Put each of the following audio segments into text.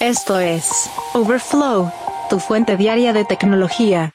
Esto es Overflow, tu fuente diaria de tecnología.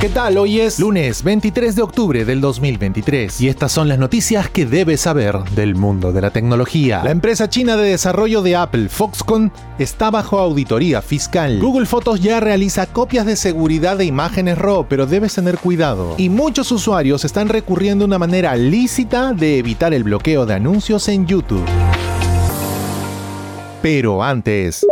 ¿Qué tal? Hoy es lunes 23 de octubre del 2023 y estas son las noticias que debes saber del mundo de la tecnología. La empresa china de desarrollo de Apple, Foxconn, está bajo auditoría fiscal. Google Fotos ya realiza copias de seguridad de imágenes RAW, pero debes tener cuidado. Y muchos usuarios están recurriendo a una manera lícita de evitar el bloqueo de anuncios en YouTube. Pero antes,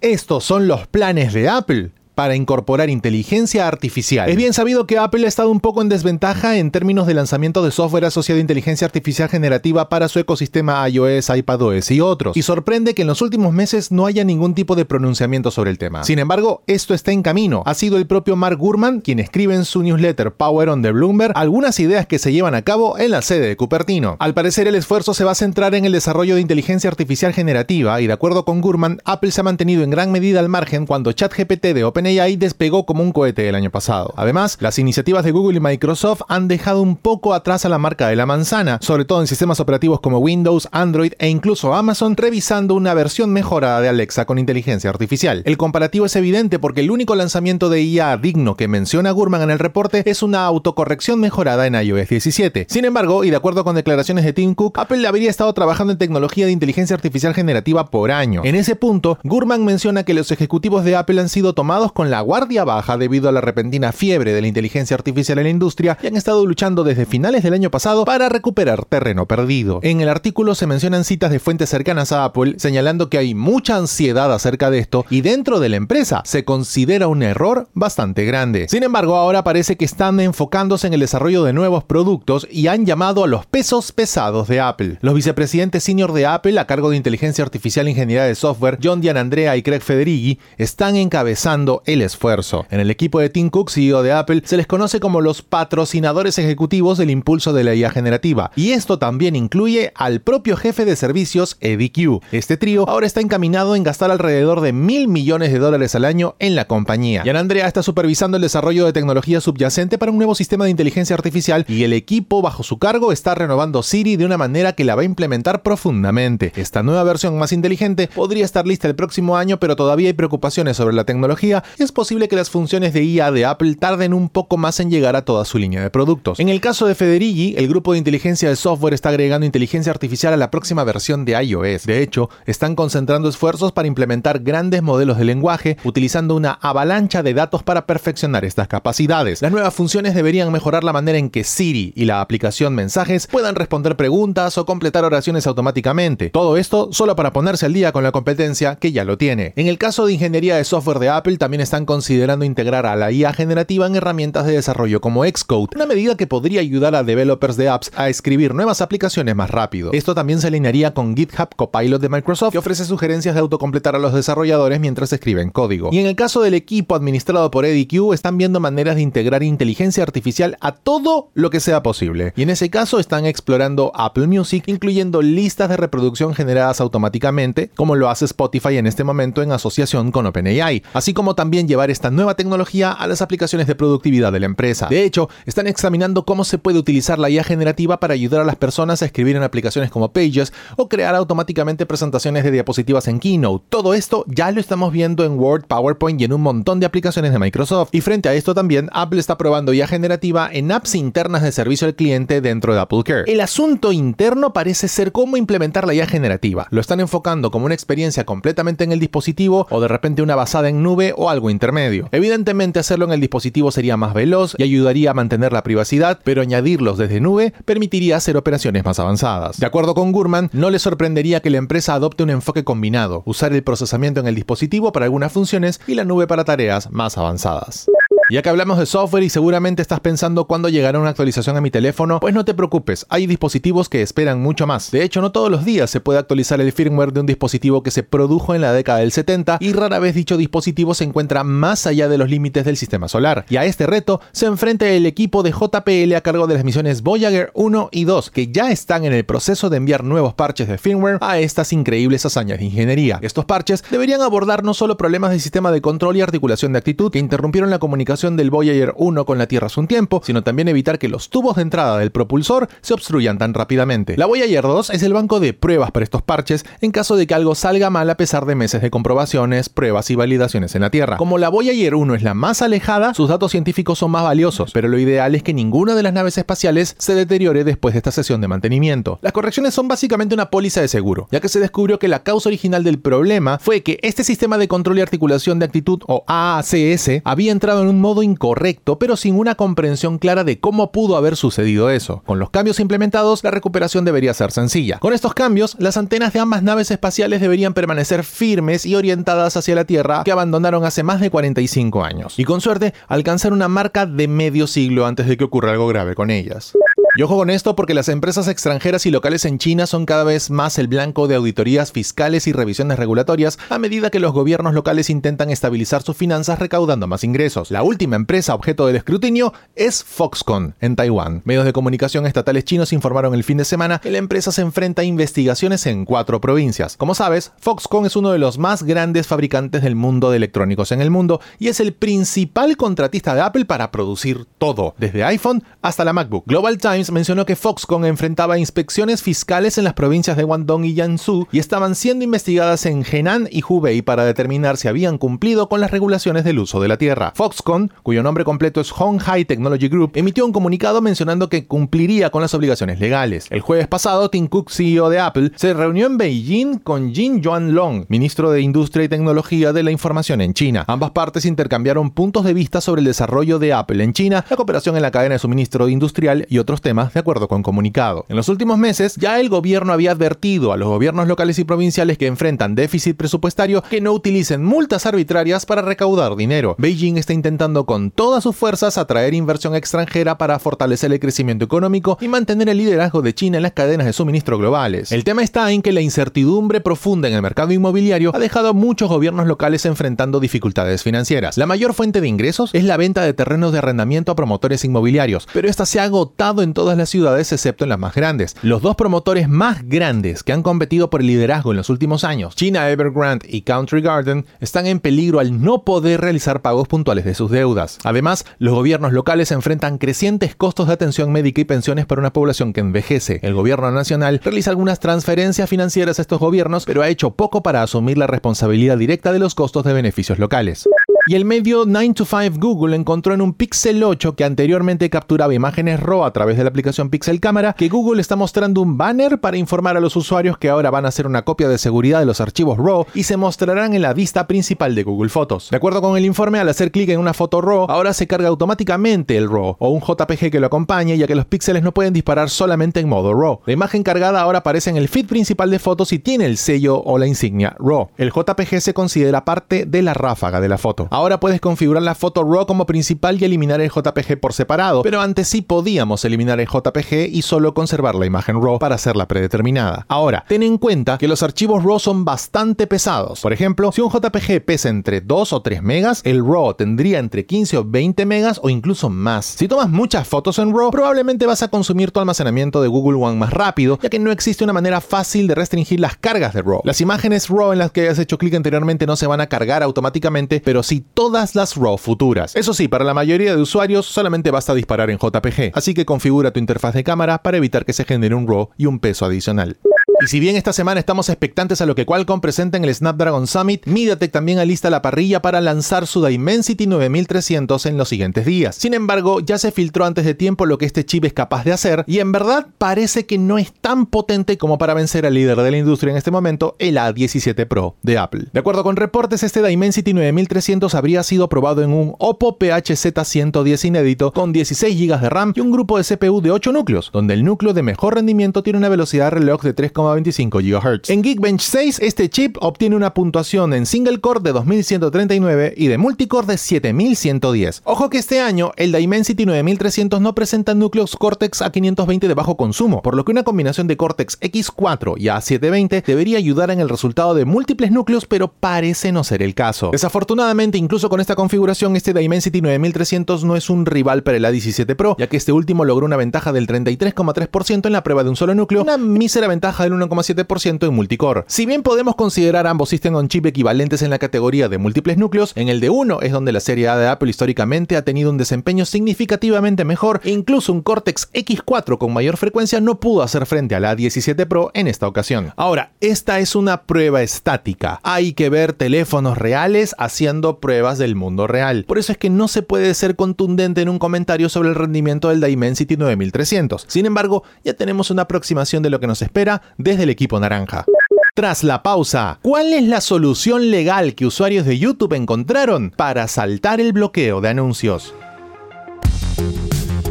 estos son los planes de Apple para incorporar inteligencia artificial. Es bien sabido que Apple ha estado un poco en desventaja en términos de lanzamiento de software asociado a inteligencia artificial generativa para su ecosistema iOS, iPadOS y otros. Y sorprende que en los últimos meses no haya ningún tipo de pronunciamiento sobre el tema. Sin embargo, esto está en camino. Ha sido el propio Mark Gurman quien escribe en su newsletter Power on the Bloomberg algunas ideas que se llevan a cabo en la sede de Cupertino. Al parecer el esfuerzo se va a centrar en el desarrollo de inteligencia artificial generativa y de acuerdo con Gurman, Apple se ha mantenido en gran medida al margen cuando ChatGPT de OpenAI AI despegó como un cohete el año pasado. Además, las iniciativas de Google y Microsoft han dejado un poco atrás a la marca de la manzana, sobre todo en sistemas operativos como Windows, Android e incluso Amazon, revisando una versión mejorada de Alexa con inteligencia artificial. El comparativo es evidente porque el único lanzamiento de IA digno que menciona Gurman en el reporte es una autocorrección mejorada en iOS 17. Sin embargo, y de acuerdo con declaraciones de Tim Cook, Apple habría estado trabajando en tecnología de inteligencia artificial generativa por año. En ese punto, Gurman menciona que los ejecutivos de Apple han sido tomados con la guardia baja debido a la repentina fiebre de la inteligencia artificial en la industria y han estado luchando desde finales del año pasado para recuperar terreno perdido. En el artículo se mencionan citas de fuentes cercanas a Apple señalando que hay mucha ansiedad acerca de esto y dentro de la empresa se considera un error bastante grande. Sin embargo, ahora parece que están enfocándose en el desarrollo de nuevos productos y han llamado a los pesos pesados de Apple. Los vicepresidentes senior de Apple a cargo de inteligencia artificial e ingeniería de software, John Andrea y Craig Federighi, están encabezando el esfuerzo. En el equipo de Tim Cook, CEO de Apple, se les conoce como los patrocinadores ejecutivos del impulso de la IA generativa, y esto también incluye al propio jefe de servicios, Eddie Q. Este trío ahora está encaminado en gastar alrededor de mil millones de dólares al año en la compañía. Jan Andrea está supervisando el desarrollo de tecnología subyacente para un nuevo sistema de inteligencia artificial y el equipo bajo su cargo está renovando Siri de una manera que la va a implementar profundamente. Esta nueva versión más inteligente podría estar lista el próximo año, pero todavía hay preocupaciones sobre la tecnología es posible que las funciones de IA de Apple tarden un poco más en llegar a toda su línea de productos. En el caso de Federighi, el grupo de inteligencia de software está agregando inteligencia artificial a la próxima versión de iOS. De hecho, están concentrando esfuerzos para implementar grandes modelos de lenguaje utilizando una avalancha de datos para perfeccionar estas capacidades. Las nuevas funciones deberían mejorar la manera en que Siri y la aplicación Mensajes puedan responder preguntas o completar oraciones automáticamente. Todo esto solo para ponerse al día con la competencia que ya lo tiene. En el caso de ingeniería de software de Apple, también están considerando integrar a la IA generativa en herramientas de desarrollo como Xcode, una medida que podría ayudar a developers de apps a escribir nuevas aplicaciones más rápido. Esto también se alinearía con GitHub Copilot de Microsoft, que ofrece sugerencias de autocompletar a los desarrolladores mientras escriben código. Y en el caso del equipo administrado por EDQ, están viendo maneras de integrar inteligencia artificial a todo lo que sea posible. Y en ese caso están explorando Apple Music, incluyendo listas de reproducción generadas automáticamente, como lo hace Spotify en este momento en asociación con OpenAI, así como también llevar esta nueva tecnología a las aplicaciones de productividad de la empresa. De hecho, están examinando cómo se puede utilizar la IA generativa para ayudar a las personas a escribir en aplicaciones como Pages o crear automáticamente presentaciones de diapositivas en Keynote. Todo esto ya lo estamos viendo en Word, PowerPoint y en un montón de aplicaciones de Microsoft. Y frente a esto también, Apple está probando IA generativa en apps internas de servicio al cliente dentro de Apple Care. El asunto interno parece ser cómo implementar la IA generativa. Lo están enfocando como una experiencia completamente en el dispositivo o de repente una basada en nube o algo intermedio. Evidentemente hacerlo en el dispositivo sería más veloz y ayudaría a mantener la privacidad, pero añadirlos desde nube permitiría hacer operaciones más avanzadas. De acuerdo con Gurman, no le sorprendería que la empresa adopte un enfoque combinado, usar el procesamiento en el dispositivo para algunas funciones y la nube para tareas más avanzadas. Ya que hablamos de software y seguramente estás pensando cuándo llegará una actualización a mi teléfono, pues no te preocupes, hay dispositivos que esperan mucho más. De hecho, no todos los días se puede actualizar el firmware de un dispositivo que se produjo en la década del 70 y rara vez dicho dispositivo se encuentra más allá de los límites del sistema solar. Y a este reto se enfrenta el equipo de JPL a cargo de las misiones Voyager 1 y 2, que ya están en el proceso de enviar nuevos parches de firmware a estas increíbles hazañas de ingeniería. Estos parches deberían abordar no solo problemas del sistema de control y articulación de actitud que interrumpieron la comunicación del Voyager 1 con la Tierra hace un tiempo, sino también evitar que los tubos de entrada del propulsor se obstruyan tan rápidamente. La Voyager 2 es el banco de pruebas para estos parches en caso de que algo salga mal a pesar de meses de comprobaciones, pruebas y validaciones en la Tierra. Como la Voyager 1 es la más alejada, sus datos científicos son más valiosos, pero lo ideal es que ninguna de las naves espaciales se deteriore después de esta sesión de mantenimiento. Las correcciones son básicamente una póliza de seguro, ya que se descubrió que la causa original del problema fue que este sistema de control y articulación de actitud o AACS había entrado en un modo incorrecto, pero sin una comprensión clara de cómo pudo haber sucedido eso. Con los cambios implementados, la recuperación debería ser sencilla. Con estos cambios, las antenas de ambas naves espaciales deberían permanecer firmes y orientadas hacia la Tierra que abandonaron hace más de 45 años. Y con suerte, alcanzar una marca de medio siglo antes de que ocurra algo grave con ellas. Y ojo con esto porque las empresas extranjeras y locales en China son cada vez más el blanco de auditorías fiscales y revisiones regulatorias a medida que los gobiernos locales intentan estabilizar sus finanzas recaudando más ingresos. La última empresa objeto del escrutinio es Foxconn, en Taiwán. Medios de comunicación estatales chinos informaron el fin de semana que la empresa se enfrenta a investigaciones en cuatro provincias. Como sabes, Foxconn es uno de los más grandes fabricantes del mundo de electrónicos en el mundo y es el principal contratista de Apple para producir todo, desde iPhone hasta la MacBook. Global Times mencionó que Foxconn enfrentaba inspecciones fiscales en las provincias de Guangdong y Jiangsu y estaban siendo investigadas en Henan y Hubei para determinar si habían cumplido con las regulaciones del uso de la tierra. Foxconn, cuyo nombre completo es Hong Hai Technology Group, emitió un comunicado mencionando que cumpliría con las obligaciones legales. El jueves pasado, Tim Cook, CEO de Apple, se reunió en Beijing con Jin Yuanlong, ministro de Industria y Tecnología de la Información en China. Ambas partes intercambiaron puntos de vista sobre el desarrollo de Apple en China, la cooperación en la cadena de suministro industrial y otros temas de acuerdo con comunicado. En los últimos meses, ya el gobierno había advertido a los gobiernos locales y provinciales que enfrentan déficit presupuestario que no utilicen multas arbitrarias para recaudar dinero. Beijing está intentando con todas sus fuerzas atraer inversión extranjera para fortalecer el crecimiento económico y mantener el liderazgo de China en las cadenas de suministro globales. El tema está en que la incertidumbre profunda en el mercado inmobiliario ha dejado a muchos gobiernos locales enfrentando dificultades financieras. La mayor fuente de ingresos es la venta de terrenos de arrendamiento a promotores inmobiliarios, pero esta se ha agotado en todas las ciudades excepto en las más grandes. Los dos promotores más grandes que han competido por el liderazgo en los últimos años, China Evergrande y Country Garden, están en peligro al no poder realizar pagos puntuales de sus deudas. Además, los gobiernos locales enfrentan crecientes costos de atención médica y pensiones para una población que envejece. El gobierno nacional realiza algunas transferencias financieras a estos gobiernos, pero ha hecho poco para asumir la responsabilidad directa de los costos de beneficios locales. Y el medio 9 to 5 Google encontró en un Pixel 8 que anteriormente capturaba imágenes RAW a través de la aplicación Pixel Cámara que Google está mostrando un banner para informar a los usuarios que ahora van a hacer una copia de seguridad de los archivos RAW y se mostrarán en la vista principal de Google Fotos. De acuerdo con el informe, al hacer clic en una foto RAW, ahora se carga automáticamente el RAW o un JPG que lo acompañe ya que los píxeles no pueden disparar solamente en modo RAW. La imagen cargada ahora aparece en el feed principal de fotos y tiene el sello o la insignia RAW. El JPG se considera parte de la ráfaga de la foto. Ahora puedes configurar la foto RAW como principal y eliminar el JPG por separado, pero antes sí podíamos eliminar el JPG y solo conservar la imagen RAW para hacerla predeterminada. Ahora, ten en cuenta que los archivos RAW son bastante pesados. Por ejemplo, si un JPG pesa entre 2 o 3 megas, el RAW tendría entre 15 o 20 megas o incluso más. Si tomas muchas fotos en RAW, probablemente vas a consumir tu almacenamiento de Google One más rápido, ya que no existe una manera fácil de restringir las cargas de RAW. Las imágenes RAW en las que hayas hecho clic anteriormente no se van a cargar automáticamente, pero sí todas las RAW futuras. Eso sí, para la mayoría de usuarios solamente basta disparar en JPG, así que configura tu interfaz de cámara para evitar que se genere un RAW y un peso adicional. Y si bien esta semana estamos expectantes a lo que Qualcomm presenta en el Snapdragon Summit, MediaTek también alista la parrilla para lanzar su Dimensity 9300 en los siguientes días. Sin embargo, ya se filtró antes de tiempo lo que este chip es capaz de hacer y en verdad parece que no es tan potente como para vencer al líder de la industria en este momento, el A17 Pro de Apple. De acuerdo con reportes, este Dimensity 9300 habría sido probado en un Oppo PHZ110 inédito con 16 GB de RAM y un grupo de CPU de 8 núcleos, donde el núcleo de mejor rendimiento tiene una velocidad de reloj de 3, 25 GHz. En Geekbench 6, este chip obtiene una puntuación en single core de 2139 y de multicore de 7110. Ojo que este año el Dimensity 9300 no presenta núcleos Cortex A520 de bajo consumo, por lo que una combinación de Cortex X4 y A720 debería ayudar en el resultado de múltiples núcleos, pero parece no ser el caso. Desafortunadamente, incluso con esta configuración, este Dimensity 9300 no es un rival para el A17 Pro, ya que este último logró una ventaja del 33,3% en la prueba de un solo núcleo, una mísera ventaja del 1,7% en multicore. Si bien podemos considerar ambos System on Chip equivalentes en la categoría de múltiples núcleos, en el de 1 es donde la serie A de Apple históricamente ha tenido un desempeño significativamente mejor e incluso un Cortex X4 con mayor frecuencia no pudo hacer frente a la A17 Pro en esta ocasión. Ahora, esta es una prueba estática. Hay que ver teléfonos reales haciendo pruebas del mundo real. Por eso es que no se puede ser contundente en un comentario sobre el rendimiento del Dimensity 9300. Sin embargo, ya tenemos una aproximación de lo que nos espera desde el equipo naranja. Tras la pausa, ¿cuál es la solución legal que usuarios de YouTube encontraron para saltar el bloqueo de anuncios?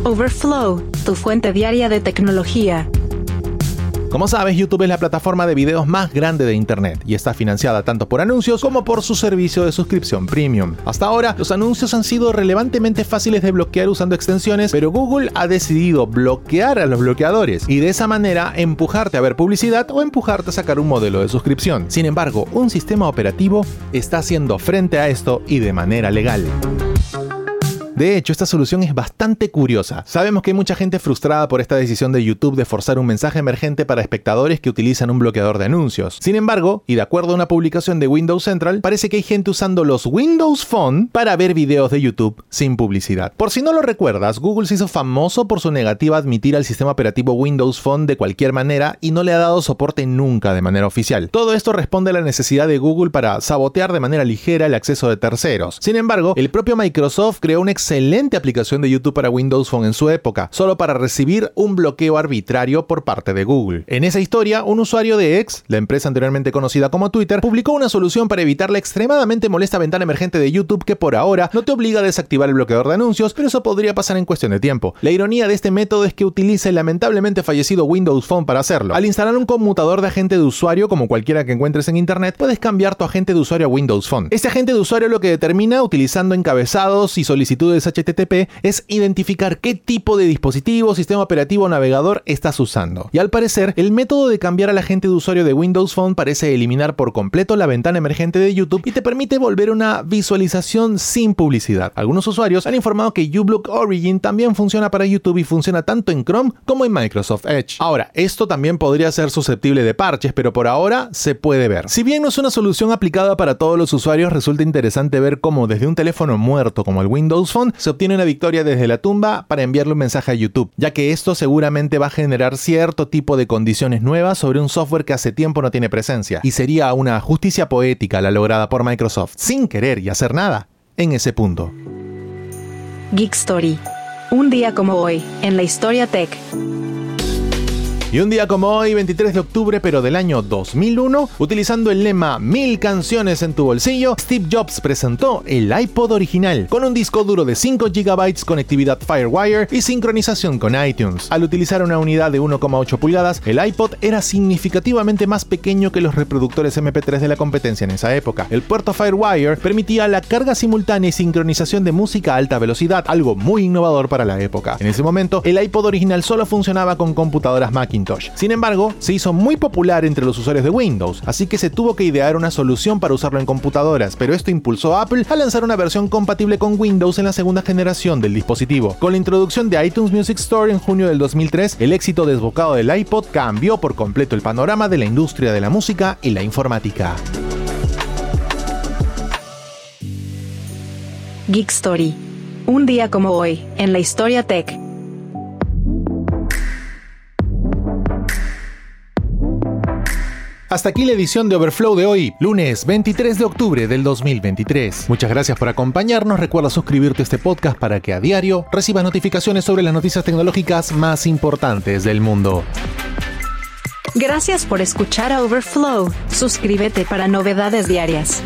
Overflow, tu fuente diaria de tecnología. Como sabes, YouTube es la plataforma de videos más grande de Internet y está financiada tanto por anuncios como por su servicio de suscripción premium. Hasta ahora, los anuncios han sido relevantemente fáciles de bloquear usando extensiones, pero Google ha decidido bloquear a los bloqueadores y de esa manera empujarte a ver publicidad o empujarte a sacar un modelo de suscripción. Sin embargo, un sistema operativo está haciendo frente a esto y de manera legal. De hecho, esta solución es bastante curiosa. Sabemos que hay mucha gente frustrada por esta decisión de YouTube de forzar un mensaje emergente para espectadores que utilizan un bloqueador de anuncios. Sin embargo, y de acuerdo a una publicación de Windows Central, parece que hay gente usando los Windows Phone para ver videos de YouTube sin publicidad. Por si no lo recuerdas, Google se hizo famoso por su negativa a admitir al sistema operativo Windows Phone de cualquier manera y no le ha dado soporte nunca de manera oficial. Todo esto responde a la necesidad de Google para sabotear de manera ligera el acceso de terceros. Sin embargo, el propio Microsoft creó un excelente aplicación de YouTube para Windows Phone en su época, solo para recibir un bloqueo arbitrario por parte de Google. En esa historia, un usuario de X, la empresa anteriormente conocida como Twitter, publicó una solución para evitar la extremadamente molesta ventana emergente de YouTube que por ahora no te obliga a desactivar el bloqueador de anuncios, pero eso podría pasar en cuestión de tiempo. La ironía de este método es que utiliza el lamentablemente fallecido Windows Phone para hacerlo. Al instalar un conmutador de agente de usuario como cualquiera que encuentres en internet, puedes cambiar tu agente de usuario a Windows Phone. Este agente de usuario lo que determina utilizando encabezados y solicitudes HTTP es identificar qué tipo de dispositivo, sistema operativo o navegador estás usando. Y al parecer, el método de cambiar al agente de usuario de Windows Phone parece eliminar por completo la ventana emergente de YouTube y te permite volver una visualización sin publicidad. Algunos usuarios han informado que uBlock Origin también funciona para YouTube y funciona tanto en Chrome como en Microsoft Edge. Ahora, esto también podría ser susceptible de parches, pero por ahora se puede ver. Si bien no es una solución aplicada para todos los usuarios, resulta interesante ver cómo desde un teléfono muerto como el Windows Phone se obtiene una victoria desde la tumba para enviarle un mensaje a YouTube, ya que esto seguramente va a generar cierto tipo de condiciones nuevas sobre un software que hace tiempo no tiene presencia, y sería una justicia poética la lograda por Microsoft, sin querer y hacer nada, en ese punto. Geek Story. Un día como hoy, en la historia tech. Y un día como hoy, 23 de octubre, pero del año 2001, utilizando el lema Mil canciones en tu bolsillo, Steve Jobs presentó el iPod original, con un disco duro de 5 GB, conectividad Firewire y sincronización con iTunes. Al utilizar una unidad de 1,8 pulgadas, el iPod era significativamente más pequeño que los reproductores MP3 de la competencia en esa época. El puerto Firewire permitía la carga simultánea y sincronización de música a alta velocidad, algo muy innovador para la época. En ese momento, el iPod original solo funcionaba con computadoras Sin embargo, se hizo muy popular entre los usuarios de Windows, así que se tuvo que idear una solución para usarlo en computadoras, pero esto impulsó a Apple a lanzar una versión compatible con Windows en la segunda generación del dispositivo. Con la introducción de iTunes Music Store en junio del 2003, el éxito desbocado del iPod cambió por completo el panorama de la industria de la música y la informática. Geek Story. Un día como hoy, en la historia tech. Hasta aquí la edición de Overflow de hoy, lunes 23 de octubre del 2023. Muchas gracias por acompañarnos. Recuerda suscribirte a este podcast para que a diario recibas notificaciones sobre las noticias tecnológicas más importantes del mundo. Gracias por escuchar a Overflow. Suscríbete para novedades diarias.